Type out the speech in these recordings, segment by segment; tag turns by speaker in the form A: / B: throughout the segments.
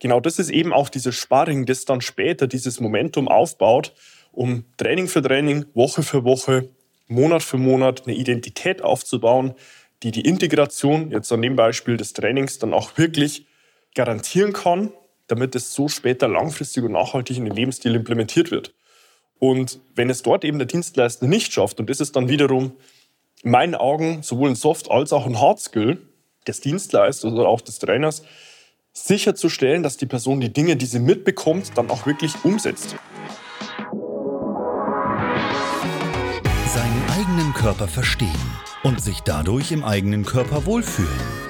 A: genau das ist eben auch dieses Sparring, das dann später dieses Momentum aufbaut, um Training für Training, Woche für Woche, Monat für Monat eine Identität aufzubauen, die die Integration, jetzt an dem Beispiel des Trainings, dann auch wirklich garantieren kann, damit es so später langfristig und nachhaltig in den Lebensstil implementiert wird. Und wenn es dort eben der Dienstleister nicht schafft, und das ist dann wiederum in meinen Augen sowohl ein Soft- als auch ein Hard-Skill des Dienstleisters oder auch des Trainers, sicherzustellen, dass die Person die Dinge, die sie mitbekommt, dann auch wirklich umsetzt.
B: Seinen eigenen Körper verstehen und sich dadurch im eigenen Körper wohlfühlen.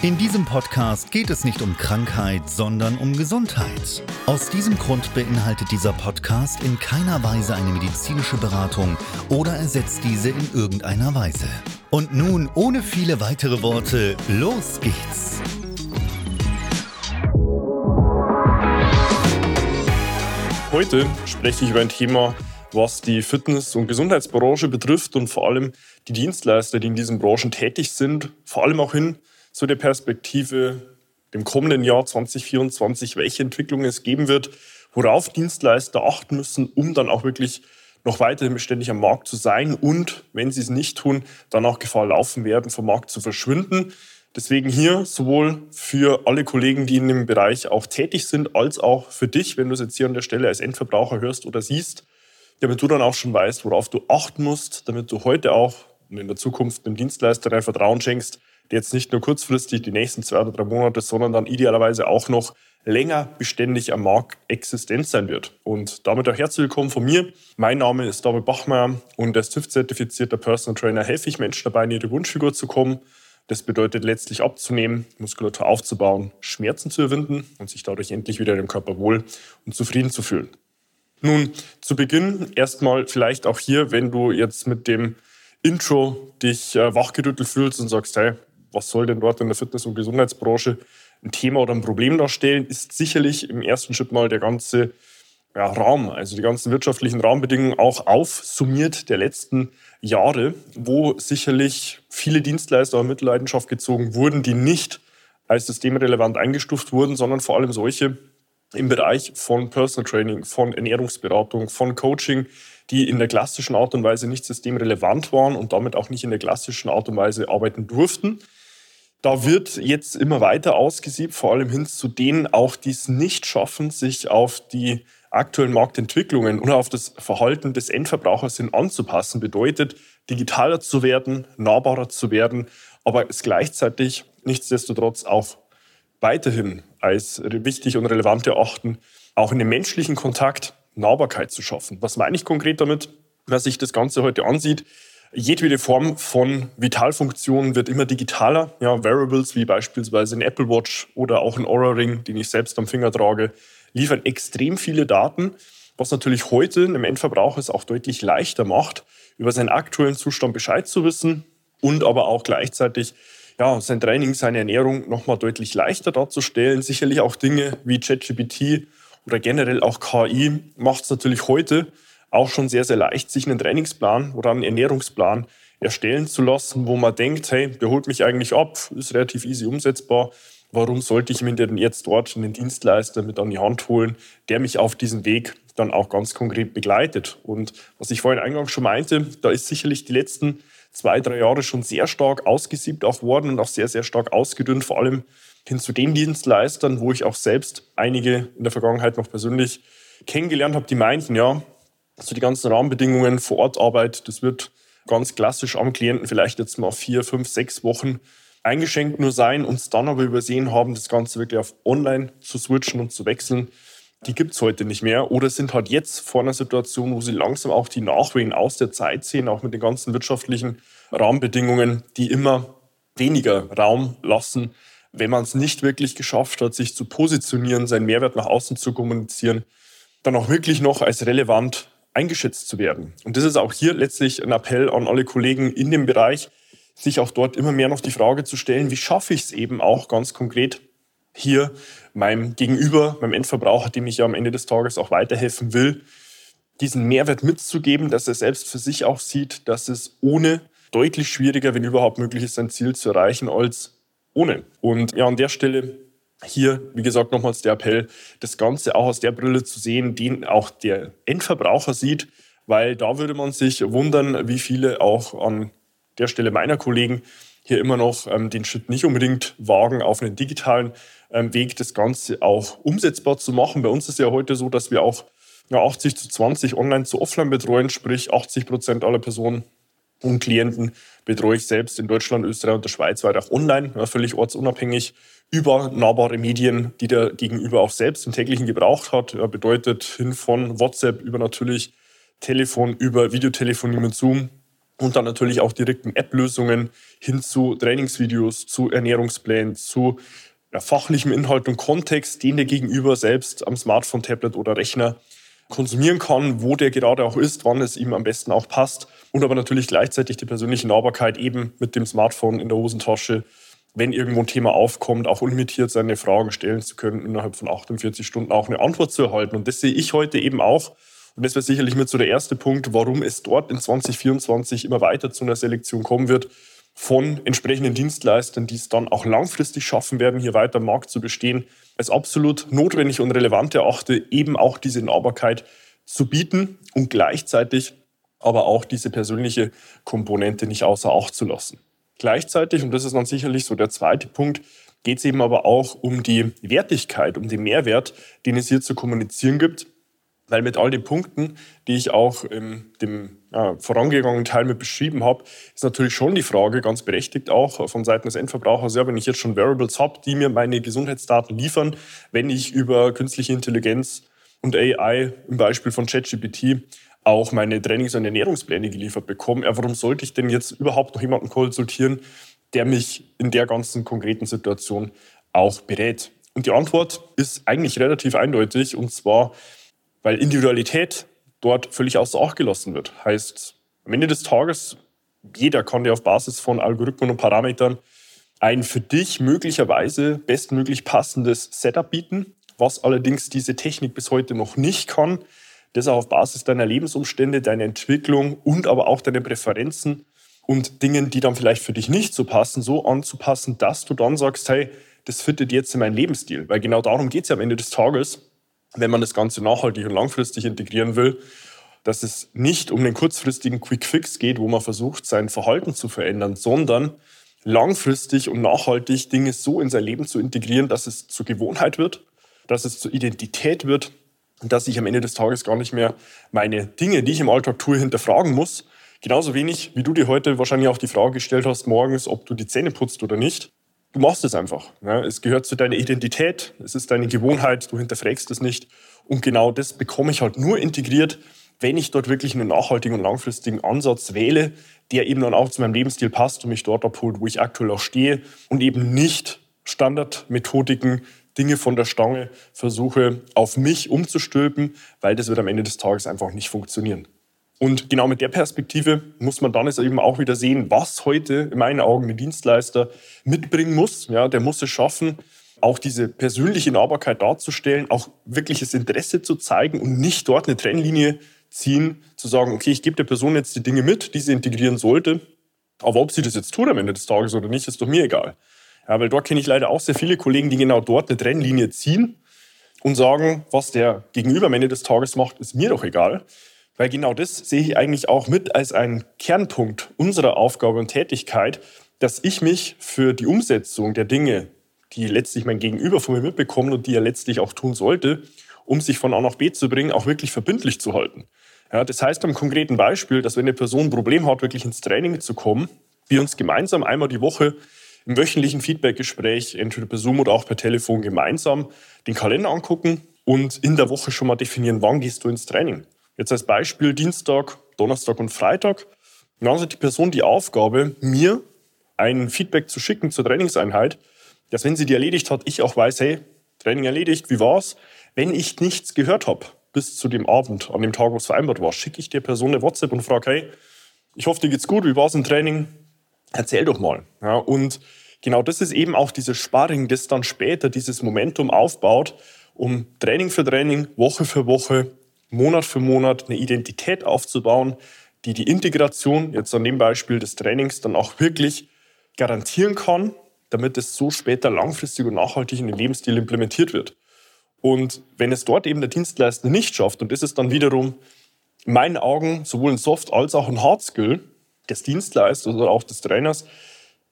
B: In diesem Podcast geht es nicht um Krankheit, sondern um Gesundheit. Aus diesem Grund beinhaltet dieser Podcast in keiner Weise eine medizinische Beratung oder ersetzt diese in irgendeiner Weise. Und nun, ohne viele weitere Worte, los geht's!
A: Heute spreche ich über ein Thema, was die Fitness- und Gesundheitsbranche betrifft und vor allem die Dienstleister, die in diesen Branchen tätig sind, vor allem auch hin zu der Perspektive dem kommenden Jahr 2024, welche Entwicklungen es geben wird, worauf Dienstleister achten müssen, um dann auch wirklich noch weiterhin beständig am Markt zu sein und, wenn sie es nicht tun, dann auch Gefahr laufen werden, vom Markt zu verschwinden. Deswegen hier sowohl für alle Kollegen, die in dem Bereich auch tätig sind, als auch für dich, wenn du es jetzt hier an der Stelle als Endverbraucher hörst oder siehst, damit du dann auch schon weißt, worauf du achten musst, damit du heute auch und in der Zukunft dem Dienstleister dein Vertrauen schenkst, jetzt nicht nur kurzfristig die nächsten zwei oder drei Monate, sondern dann idealerweise auch noch länger beständig am Markt existent sein wird. Und damit auch herzlich willkommen von mir. Mein Name ist David Bachmeier und als TÜV-zertifizierter Personal Trainer helfe ich Menschen dabei, in ihre Wunschfigur zu kommen. Das bedeutet letztlich abzunehmen, Muskulatur aufzubauen, Schmerzen zu überwinden und sich dadurch endlich wieder im Körper wohl und zufrieden zu fühlen. Nun, zu Beginn erstmal vielleicht auch hier, wenn du jetzt mit dem Intro dich äh, wachgerüttelt fühlst und sagst, hey, was soll denn dort in der Fitness- und Gesundheitsbranche ein Thema oder ein Problem darstellen, ist sicherlich im ersten Schritt mal der ganze ja, Raum, also die ganzen wirtschaftlichen Rahmenbedingungen auch aufsummiert der letzten Jahre, wo sicherlich viele Dienstleister in Mitleidenschaft gezogen wurden, die nicht als systemrelevant eingestuft wurden, sondern vor allem solche im Bereich von Personal Training, von Ernährungsberatung, von Coaching, die in der klassischen Art und Weise nicht systemrelevant waren und damit auch nicht in der klassischen Art und Weise arbeiten durften. Da wird jetzt immer weiter ausgesiebt, vor allem hin zu denen auch, die es nicht schaffen, sich auf die aktuellen Marktentwicklungen oder auf das Verhalten des Endverbrauchers hin anzupassen. Bedeutet, digitaler zu werden, nahbarer zu werden, aber es gleichzeitig nichtsdestotrotz auch weiterhin als wichtig und relevant erachten, auch in dem menschlichen Kontakt Nahbarkeit zu schaffen. Was meine ich konkret damit? Wer sich das Ganze heute ansieht, jedwede Form von Vitalfunktionen wird immer digitaler. Ja, Wearables wie beispielsweise ein Apple Watch oder auch ein Aura Ring, den ich selbst am Finger trage, liefern extrem viele Daten, was natürlich heute einem Endverbraucher es auch deutlich leichter macht, über seinen aktuellen Zustand Bescheid zu wissen und aber auch gleichzeitig ja, sein Training, seine Ernährung nochmal deutlich leichter darzustellen. Sicherlich auch Dinge wie ChatGPT oder generell auch KI macht es natürlich heute auch schon sehr, sehr leicht, sich einen Trainingsplan oder einen Ernährungsplan erstellen zu lassen, wo man denkt, hey, der holt mich eigentlich ab, ist relativ easy umsetzbar. Warum sollte ich mir denn jetzt dort einen Dienstleister mit an die Hand holen, der mich auf diesem Weg dann auch ganz konkret begleitet? Und was ich vorhin eingangs schon meinte, da ist sicherlich die letzten zwei, drei Jahre schon sehr stark ausgesiebt auch worden und auch sehr, sehr stark ausgedünnt, vor allem hin zu den Dienstleistern, wo ich auch selbst einige in der Vergangenheit noch persönlich kennengelernt habe, die meinten, ja, Also die ganzen Rahmenbedingungen, Vorortarbeit, das wird ganz klassisch am Klienten vielleicht jetzt mal vier, fünf, sechs Wochen eingeschenkt nur sein, uns dann aber übersehen haben, das Ganze wirklich auf online zu switchen und zu wechseln. Die gibt es heute nicht mehr oder sind halt jetzt vor einer Situation, wo sie langsam auch die Nachwehen aus der Zeit sehen, auch mit den ganzen wirtschaftlichen Rahmenbedingungen, die immer weniger Raum lassen, wenn man es nicht wirklich geschafft hat, sich zu positionieren, seinen Mehrwert nach außen zu kommunizieren, dann auch wirklich noch als relevant eingeschätzt zu werden. Und das ist auch hier letztlich ein Appell an alle Kollegen in dem Bereich, sich auch dort immer mehr noch die Frage zu stellen, wie schaffe ich es eben auch ganz konkret hier meinem Gegenüber, meinem Endverbraucher, dem ich ja am Ende des Tages auch weiterhelfen will, diesen Mehrwert mitzugeben, dass er selbst für sich auch sieht, dass es ohne deutlich schwieriger, wenn überhaupt möglich ist, sein Ziel zu erreichen, als ohne. Und ja, an der Stelle hier, wie gesagt, nochmals der Appell, das Ganze auch aus der Brille zu sehen, den auch der Endverbraucher sieht, weil da würde man sich wundern, wie viele auch an der Stelle meiner Kollegen hier immer noch ähm, den Schritt nicht unbedingt wagen, auf einen digitalen ähm, Weg das Ganze auch umsetzbar zu machen. Bei uns ist ja heute so, dass wir auch ja, 80 zu 20 online zu offline betreuen, sprich 80 Prozent aller Personen und Klienten betreue ich selbst in Deutschland, Österreich und der Schweiz weiter auch online, ja, völlig ortsunabhängig über nahbare Medien, die der Gegenüber auch selbst im täglichen Gebrauch hat. Ja, bedeutet hin von WhatsApp über natürlich Telefon, über Videotelefonie mit Zoom und dann natürlich auch direkten App-Lösungen hin zu Trainingsvideos, zu Ernährungsplänen, zu ja, fachlichem Inhalt und Kontext, den der Gegenüber selbst am Smartphone, Tablet oder Rechner konsumieren kann, wo der gerade auch ist, wann es ihm am besten auch passt und aber natürlich gleichzeitig die persönliche Nahbarkeit eben mit dem Smartphone in der Hosentasche, wenn irgendwo ein Thema aufkommt, auch unlimitiert seine Fragen stellen zu können, innerhalb von 48 Stunden auch eine Antwort zu erhalten. Und das sehe ich heute eben auch. Und das wäre sicherlich mit so der erste Punkt, warum es dort in 2024 immer weiter zu einer Selektion kommen wird von entsprechenden Dienstleistern, die es dann auch langfristig schaffen werden, hier weiter am Markt zu bestehen, als absolut notwendig und relevant erachte, eben auch diese Nahbarkeit zu bieten und gleichzeitig aber auch diese persönliche Komponente nicht außer Acht zu lassen. Gleichzeitig, und das ist dann sicherlich so der zweite Punkt, geht es eben aber auch um die Wertigkeit, um den Mehrwert, den es hier zu kommunizieren gibt weil mit all den Punkten, die ich auch in dem ja, vorangegangenen Teil mit beschrieben habe, ist natürlich schon die Frage, ganz berechtigt auch von Seiten des Endverbrauchers, ja, wenn ich jetzt schon Variables habe, die mir meine Gesundheitsdaten liefern, wenn ich über künstliche Intelligenz und AI im Beispiel von ChatGPT auch meine Trainings- und Ernährungspläne geliefert bekomme, ja, warum sollte ich denn jetzt überhaupt noch jemanden konsultieren, der mich in der ganzen konkreten Situation auch berät? Und die Antwort ist eigentlich relativ eindeutig, und zwar, weil Individualität dort völlig außer Acht gelassen wird. Heißt, am Ende des Tages, jeder kann dir auf Basis von Algorithmen und Parametern ein für dich möglicherweise bestmöglich passendes Setup bieten, was allerdings diese Technik bis heute noch nicht kann. Das auch auf Basis deiner Lebensumstände, deiner Entwicklung und aber auch deiner Präferenzen und Dingen, die dann vielleicht für dich nicht so passen, so anzupassen, dass du dann sagst, hey, das fittet jetzt in meinen Lebensstil. Weil genau darum geht es ja am Ende des Tages wenn man das Ganze nachhaltig und langfristig integrieren will, dass es nicht um den kurzfristigen Quick Fix geht, wo man versucht, sein Verhalten zu verändern, sondern langfristig und nachhaltig Dinge so in sein Leben zu integrieren, dass es zur Gewohnheit wird, dass es zur Identität wird und dass ich am Ende des Tages gar nicht mehr meine Dinge, die ich im Alltag tue, hinterfragen muss. Genauso wenig, wie du dir heute wahrscheinlich auch die Frage gestellt hast, morgens, ob du die Zähne putzt oder nicht. Du machst es einfach. Ja. Es gehört zu deiner Identität, es ist deine Gewohnheit, du hinterfragst es nicht. Und genau das bekomme ich halt nur integriert, wenn ich dort wirklich einen nachhaltigen und langfristigen Ansatz wähle, der eben dann auch zu meinem Lebensstil passt und mich dort abholt, wo ich aktuell auch stehe und eben nicht Standardmethodiken, Dinge von der Stange versuche auf mich umzustülpen, weil das wird am Ende des Tages einfach nicht funktionieren. Und genau mit der Perspektive muss man dann jetzt eben auch wieder sehen, was heute in meinen Augen ein Dienstleister mitbringen muss. Ja, der muss es schaffen, auch diese persönliche Nahbarkeit darzustellen, auch wirkliches Interesse zu zeigen und nicht dort eine Trennlinie ziehen, zu sagen, okay, ich gebe der Person jetzt die Dinge mit, die sie integrieren sollte, aber ob sie das jetzt tut am Ende des Tages oder nicht, ist doch mir egal. Ja, weil dort kenne ich leider auch sehr viele Kollegen, die genau dort eine Trennlinie ziehen und sagen, was der Gegenüber am Ende des Tages macht, ist mir doch egal. Weil genau das sehe ich eigentlich auch mit als einen Kernpunkt unserer Aufgabe und Tätigkeit, dass ich mich für die Umsetzung der Dinge, die letztlich mein Gegenüber von mir mitbekommt und die er letztlich auch tun sollte, um sich von A nach B zu bringen, auch wirklich verbindlich zu halten. Ja, das heißt am konkreten Beispiel, dass wenn eine Person ein Problem hat, wirklich ins Training zu kommen, wir uns gemeinsam einmal die Woche im wöchentlichen Feedbackgespräch, entweder per Zoom oder auch per Telefon, gemeinsam den Kalender angucken und in der Woche schon mal definieren, wann gehst du ins Training. Jetzt als Beispiel Dienstag, Donnerstag und Freitag. Dann hat die Person die Aufgabe, mir ein Feedback zu schicken zur Trainingseinheit, dass wenn sie die erledigt hat, ich auch weiß, hey, Training erledigt, wie war's? Wenn ich nichts gehört habe bis zu dem Abend, an dem Tag, wo es vereinbart war, schicke ich der Person eine WhatsApp und frage, hey, ich hoffe, dir geht's gut, wie war's im Training? Erzähl doch mal. Ja, und genau das ist eben auch dieses Sparring, das dann später dieses Momentum aufbaut, um Training für Training, Woche für Woche, Monat für Monat eine Identität aufzubauen, die die Integration, jetzt an dem Beispiel des Trainings, dann auch wirklich garantieren kann, damit es so später langfristig und nachhaltig in den Lebensstil implementiert wird. Und wenn es dort eben der Dienstleister nicht schafft, und das ist dann wiederum in meinen Augen sowohl ein Soft- als auch ein Hard-Skill des Dienstleisters oder auch des Trainers,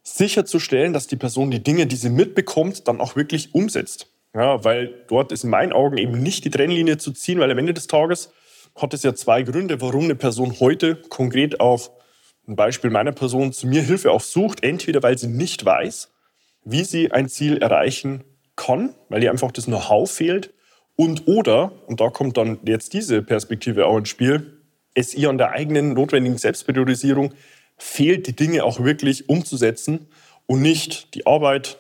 A: sicherzustellen, dass die Person die Dinge, die sie mitbekommt, dann auch wirklich umsetzt. Ja, weil dort ist in meinen Augen eben nicht die Trennlinie zu ziehen, weil am Ende des Tages hat es ja zwei Gründe, warum eine Person heute konkret auch ein Beispiel meiner Person zu mir Hilfe auch sucht. Entweder weil sie nicht weiß, wie sie ein Ziel erreichen kann, weil ihr einfach das Know-how fehlt. Und oder, und da kommt dann jetzt diese Perspektive auch ins Spiel, es ihr an der eigenen notwendigen Selbstpriorisierung fehlt, die Dinge auch wirklich umzusetzen und nicht die Arbeit,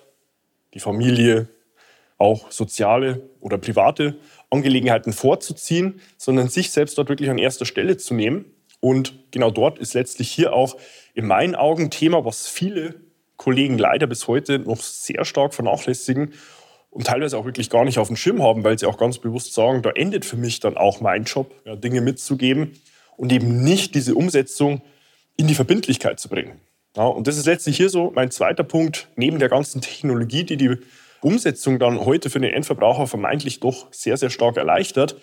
A: die Familie, auch soziale oder private Angelegenheiten vorzuziehen, sondern sich selbst dort wirklich an erster Stelle zu nehmen. Und genau dort ist letztlich hier auch in meinen Augen Thema, was viele Kollegen leider bis heute noch sehr stark vernachlässigen und teilweise auch wirklich gar nicht auf dem Schirm haben, weil sie auch ganz bewusst sagen, da endet für mich dann auch mein Job, ja, Dinge mitzugeben und eben nicht diese Umsetzung in die Verbindlichkeit zu bringen. Ja, und das ist letztlich hier so mein zweiter Punkt, neben der ganzen Technologie, die die Umsetzung dann heute für den Endverbraucher vermeintlich doch sehr, sehr stark erleichtert,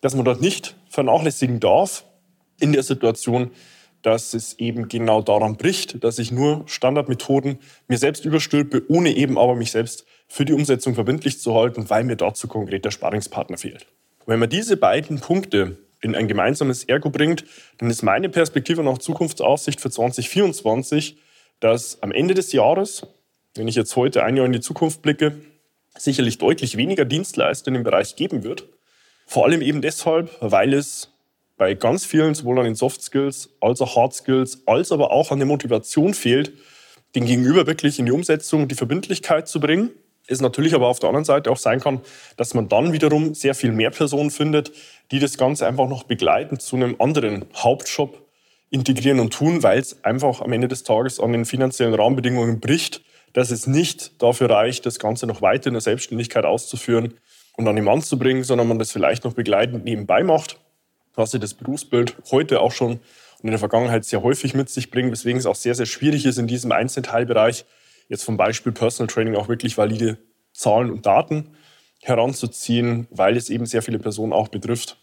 A: dass man dort nicht vernachlässigen darf in der Situation, dass es eben genau daran bricht, dass ich nur Standardmethoden mir selbst überstülpe, ohne eben aber mich selbst für die Umsetzung verbindlich zu halten, weil mir dazu konkret der Sparingspartner fehlt. wenn man diese beiden Punkte in ein gemeinsames Ergo bringt, dann ist meine Perspektive nach Zukunftsaussicht für 2024, dass am Ende des Jahres, wenn ich jetzt heute ein Jahr in die Zukunft blicke, sicherlich deutlich weniger Dienstleister in dem Bereich geben wird. Vor allem eben deshalb, weil es bei ganz vielen, sowohl an den Soft Skills als auch Hard Skills, als aber auch an der Motivation fehlt, den Gegenüber wirklich in die Umsetzung, die Verbindlichkeit zu bringen. Es natürlich aber auf der anderen Seite auch sein kann, dass man dann wiederum sehr viel mehr Personen findet, die das Ganze einfach noch begleiten zu einem anderen Hauptjob integrieren und tun, weil es einfach am Ende des Tages an den finanziellen Rahmenbedingungen bricht, dass es nicht dafür reicht, das Ganze noch weiter in der Selbstständigkeit auszuführen und an den Mann zu bringen, sondern man das vielleicht noch begleitend nebenbei macht was sie das Berufsbild heute auch schon und in der Vergangenheit sehr häufig mit sich bringen, weswegen es auch sehr, sehr schwierig ist, in diesem einzelnen Teilbereich jetzt vom Beispiel Personal Training auch wirklich valide Zahlen und Daten heranzuziehen, weil es eben sehr viele Personen auch betrifft,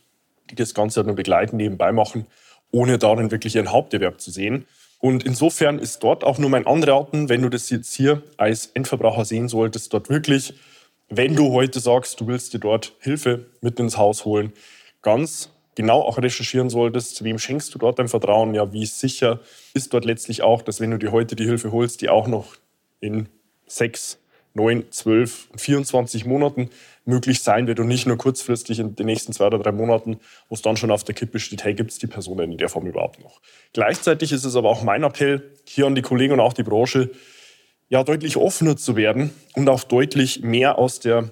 A: die das Ganze nur begleiten, nebenbei machen, ohne darin wirklich ihren Haupterwerb zu sehen. Und insofern ist dort auch nur mein Anraten, wenn du das jetzt hier als Endverbraucher sehen solltest, dort wirklich, wenn du heute sagst, du willst dir dort Hilfe mit ins Haus holen, ganz genau auch recherchieren solltest, wem schenkst du dort dein Vertrauen, ja, wie sicher ist dort letztlich auch, dass wenn du dir heute die Hilfe holst, die auch noch in sechs, neun, zwölf, 24 Monaten möglich sein wird und nicht nur kurzfristig in den nächsten zwei oder drei Monaten, wo es dann schon auf der Kippe steht, hey, gibt es die Person in der Form überhaupt noch? Gleichzeitig ist es aber auch mein Appell hier an die Kollegen und auch die Branche, ja, deutlich offener zu werden und auch deutlich mehr aus der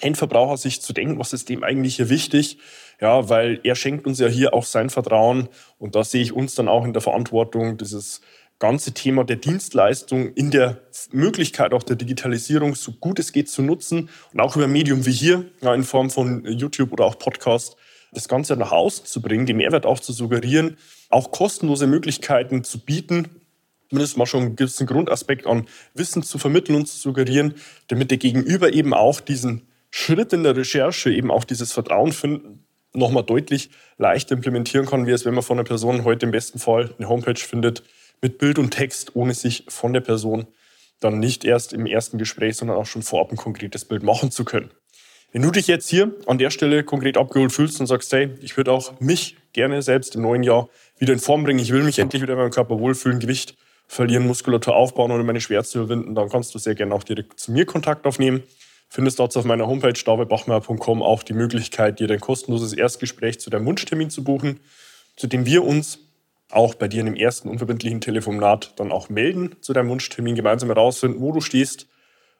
A: Endverbrauchersicht zu denken, was ist dem eigentlich hier wichtig? Ja, weil er schenkt uns ja hier auch sein Vertrauen und da sehe ich uns dann auch in der Verantwortung, dieses ganze Thema der Dienstleistung in der Möglichkeit auch der Digitalisierung so gut es geht zu nutzen und auch über Medium wie hier, ja, in Form von YouTube oder auch Podcast, das Ganze nach außen zu bringen, den Mehrwert auch zu suggerieren, auch kostenlose Möglichkeiten zu bieten, zumindest mal schon einen gewissen Grundaspekt an Wissen zu vermitteln und zu suggerieren, damit der Gegenüber eben auch diesen Schritt in der Recherche, eben auch dieses Vertrauen finden, nochmal deutlich leichter implementieren kann, wie es, wenn man von einer Person heute im besten Fall eine Homepage findet mit Bild und Text, ohne sich von der Person dann nicht erst im ersten Gespräch, sondern auch schon vorab ein konkretes Bild machen zu können. Wenn du dich jetzt hier an der Stelle konkret abgeholt fühlst und sagst, hey, ich würde auch mich gerne selbst im neuen Jahr wieder in Form bringen, ich will mich endlich wieder in meinem Körper wohlfühlen, Gewicht verlieren, Muskulatur aufbauen oder meine Schmerzen überwinden, dann kannst du sehr gerne auch direkt zu mir Kontakt aufnehmen. Findest dort auf meiner Homepage davidbachmeier.com auch die Möglichkeit, dir dein kostenloses Erstgespräch zu deinem Wunschtermin zu buchen, zu dem wir uns auch bei dir in dem ersten unverbindlichen Telefonat dann auch melden zu deinem Wunschtermin, gemeinsam herausfinden, wo du stehst,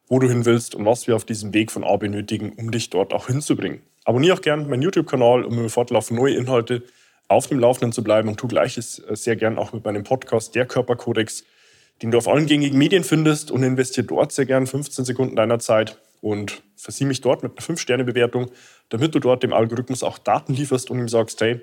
A: wo du hin willst und was wir auf diesem Weg von A benötigen, um dich dort auch hinzubringen. Abonniere auch gerne meinen YouTube-Kanal, um im fortlaufend neue Inhalte auf dem Laufenden zu bleiben und tu gleiches äh, sehr gern auch mit meinem Podcast Der Körperkodex, den du auf allen gängigen Medien findest und investiere dort sehr gern 15 Sekunden deiner Zeit und versieh mich dort mit einer 5-Sterne-Bewertung, damit du dort dem Algorithmus auch Daten lieferst und ihm sagst, hey,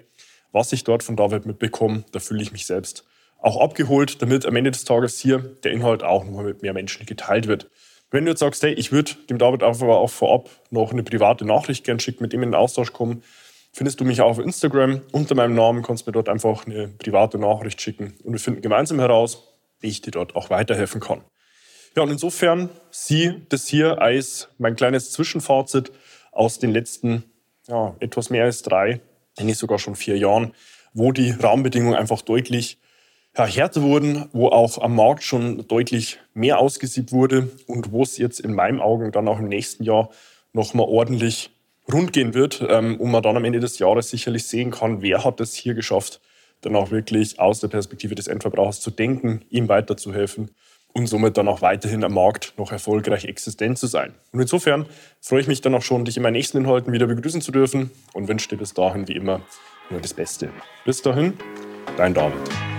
A: was ich dort von David mitbekomme, da fühle ich mich selbst auch abgeholt, damit am Ende des Tages hier der Inhalt auch nochmal mit mehr Menschen geteilt wird. Wenn du jetzt sagst, hey, ich würde dem David einfach auch vorab noch eine private Nachricht gern schicken, mit dem in den Austausch kommen, findest du mich auch auf Instagram unter meinem Namen, kannst mir dort einfach eine private Nachricht schicken und wir finden gemeinsam heraus, wie ich dir dort auch weiterhelfen kann. Ja, und insofern sieh das hier als mein kleines Zwischenfazit aus den letzten ja, etwas mehr als drei, nicht sogar schon vier Jahren, wo die Rahmenbedingungen einfach deutlich härter wurden, wo auch am Markt schon deutlich mehr ausgesiebt wurde und wo es jetzt in meinen Augen dann auch im nächsten Jahr nochmal ordentlich rund gehen wird ähm, und man dann am Ende des Jahres sicherlich sehen kann, wer hat es hier geschafft, dann auch wirklich aus der Perspektive des Endverbrauchers zu denken, ihm weiterzuhelfen und somit dann auch weiterhin am Markt noch erfolgreich existent zu sein. Und insofern freue ich mich dann auch schon, dich in meinen nächsten Inhalten wieder begrüßen zu dürfen und wünsche dir bis dahin wie immer nur das Beste. Bis dahin, dein David.